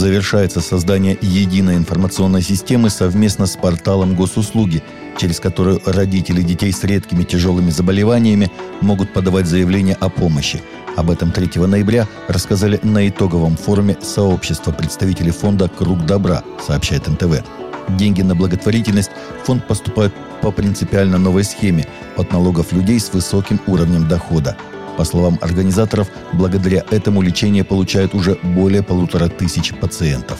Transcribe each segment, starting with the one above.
Завершается создание единой информационной системы совместно с порталом госуслуги, через которую родители детей с редкими тяжелыми заболеваниями могут подавать заявление о помощи. Об этом 3 ноября рассказали на итоговом форуме сообщества представителей фонда «Круг добра», сообщает НТВ. Деньги на благотворительность фонд поступают по принципиально новой схеме от налогов людей с высоким уровнем дохода – по словам организаторов, благодаря этому лечение получают уже более полутора тысяч пациентов.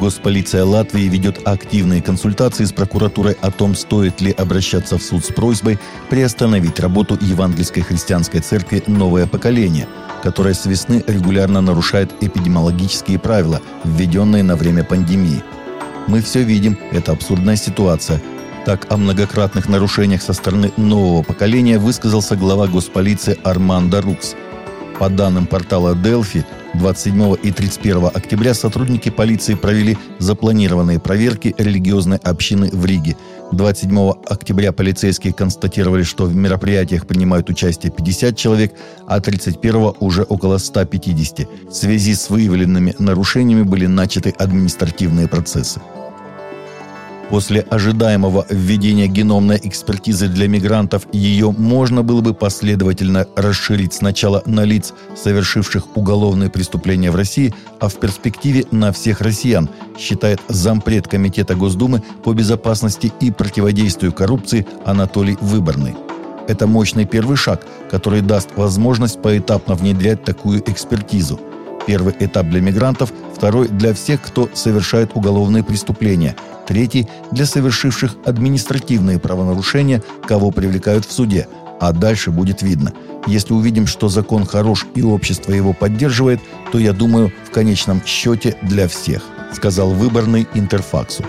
Госполиция Латвии ведет активные консультации с прокуратурой о том, стоит ли обращаться в суд с просьбой приостановить работу Евангельской христианской церкви «Новое поколение», которая с весны регулярно нарушает эпидемиологические правила, введенные на время пандемии. Мы все видим, это абсурдная ситуация, так о многократных нарушениях со стороны нового поколения высказался глава госполиции Арман Дарукс. По данным портала Delphi, 27 и 31 октября сотрудники полиции провели запланированные проверки религиозной общины в Риге. 27 октября полицейские констатировали, что в мероприятиях принимают участие 50 человек, а 31 уже около 150. В связи с выявленными нарушениями были начаты административные процессы. После ожидаемого введения геномной экспертизы для мигрантов ее можно было бы последовательно расширить сначала на лиц, совершивших уголовные преступления в России, а в перспективе на всех россиян, считает зампред Комитета Госдумы по безопасности и противодействию коррупции Анатолий Выборный. Это мощный первый шаг, который даст возможность поэтапно внедрять такую экспертизу. Первый этап для мигрантов, второй для всех, кто совершает уголовные преступления – третий – для совершивших административные правонарушения, кого привлекают в суде, а дальше будет видно. Если увидим, что закон хорош и общество его поддерживает, то, я думаю, в конечном счете для всех, сказал выборный Интерфаксу.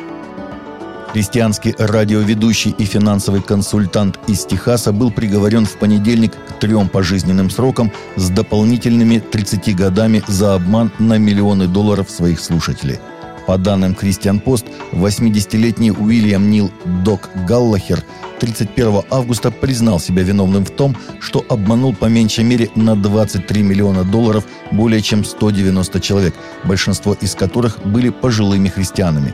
Христианский радиоведущий и финансовый консультант из Техаса был приговорен в понедельник к трем пожизненным срокам с дополнительными 30 годами за обман на миллионы долларов своих слушателей – по данным Кристиан Пост, 80-летний Уильям Нил Док Галлахер 31 августа признал себя виновным в том, что обманул по меньшей мере на 23 миллиона долларов более чем 190 человек, большинство из которых были пожилыми христианами.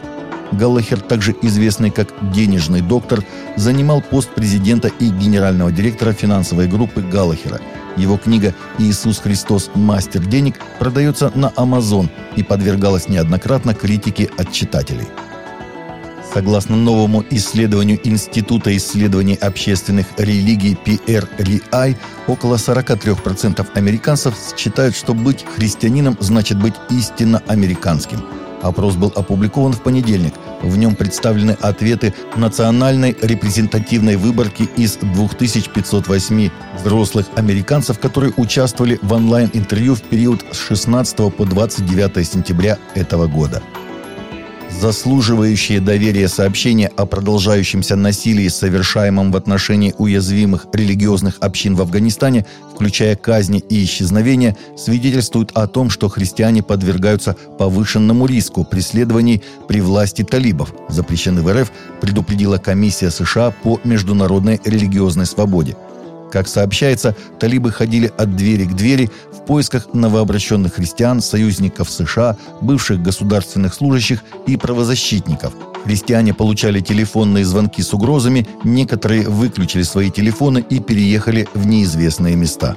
Галлахер, также известный как «денежный доктор», занимал пост президента и генерального директора финансовой группы Галлахера – его книга «Иисус Христос. Мастер денег» продается на Amazon и подвергалась неоднократно критике от читателей. Согласно новому исследованию Института исследований общественных религий PRRI, около 43% американцев считают, что быть христианином значит быть истинно американским – Опрос был опубликован в понедельник. В нем представлены ответы национальной репрезентативной выборки из 2508 взрослых американцев, которые участвовали в онлайн-интервью в период с 16 по 29 сентября этого года. Заслуживающие доверия сообщения о продолжающемся насилии, совершаемом в отношении уязвимых религиозных общин в Афганистане, включая казни и исчезновения, свидетельствуют о том, что христиане подвергаются повышенному риску преследований при власти талибов, запрещены в РФ, предупредила Комиссия США по международной религиозной свободе – как сообщается, талибы ходили от двери к двери в поисках новообращенных христиан, союзников США, бывших государственных служащих и правозащитников. Христиане получали телефонные звонки с угрозами, некоторые выключили свои телефоны и переехали в неизвестные места.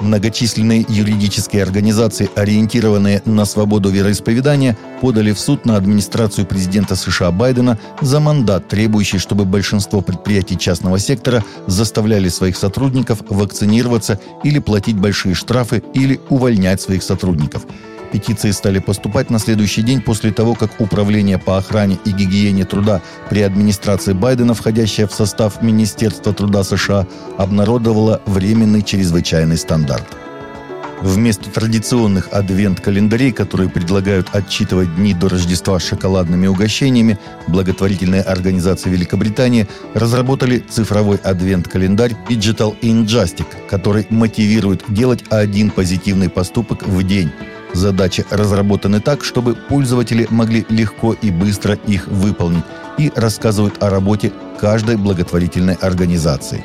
Многочисленные юридические организации, ориентированные на свободу вероисповедания, подали в суд на администрацию президента США Байдена за мандат, требующий, чтобы большинство предприятий частного сектора заставляли своих сотрудников вакцинироваться или платить большие штрафы или увольнять своих сотрудников – Петиции стали поступать на следующий день после того, как Управление по охране и гигиене труда при администрации Байдена, входящее в состав Министерства труда США, обнародовало временный чрезвычайный стандарт. Вместо традиционных адвент-календарей, которые предлагают отчитывать дни до Рождества шоколадными угощениями, благотворительные организации Великобритании разработали цифровой адвент-календарь Digital Injustic, который мотивирует делать один позитивный поступок в день – Задачи разработаны так, чтобы пользователи могли легко и быстро их выполнить и рассказывают о работе каждой благотворительной организации.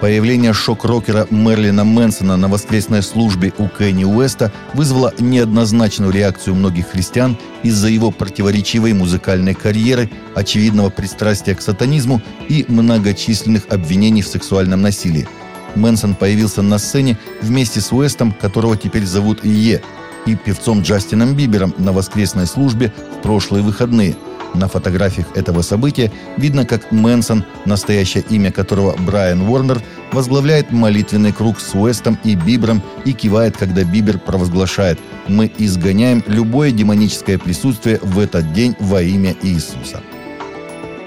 Появление шок-рокера Мерлина Мэнсона на воскресной службе у Кенни Уэста вызвало неоднозначную реакцию многих христиан из-за его противоречивой музыкальной карьеры, очевидного пристрастия к сатанизму и многочисленных обвинений в сексуальном насилии. Мэнсон появился на сцене вместе с Уэстом, которого теперь зовут Е, и певцом Джастином Бибером на воскресной службе в прошлые выходные – на фотографиях этого события видно, как Мэнсон, настоящее имя которого Брайан Уорнер, возглавляет молитвенный круг с Уэстом и Бибером и кивает, когда Бибер провозглашает «Мы изгоняем любое демоническое присутствие в этот день во имя Иисуса».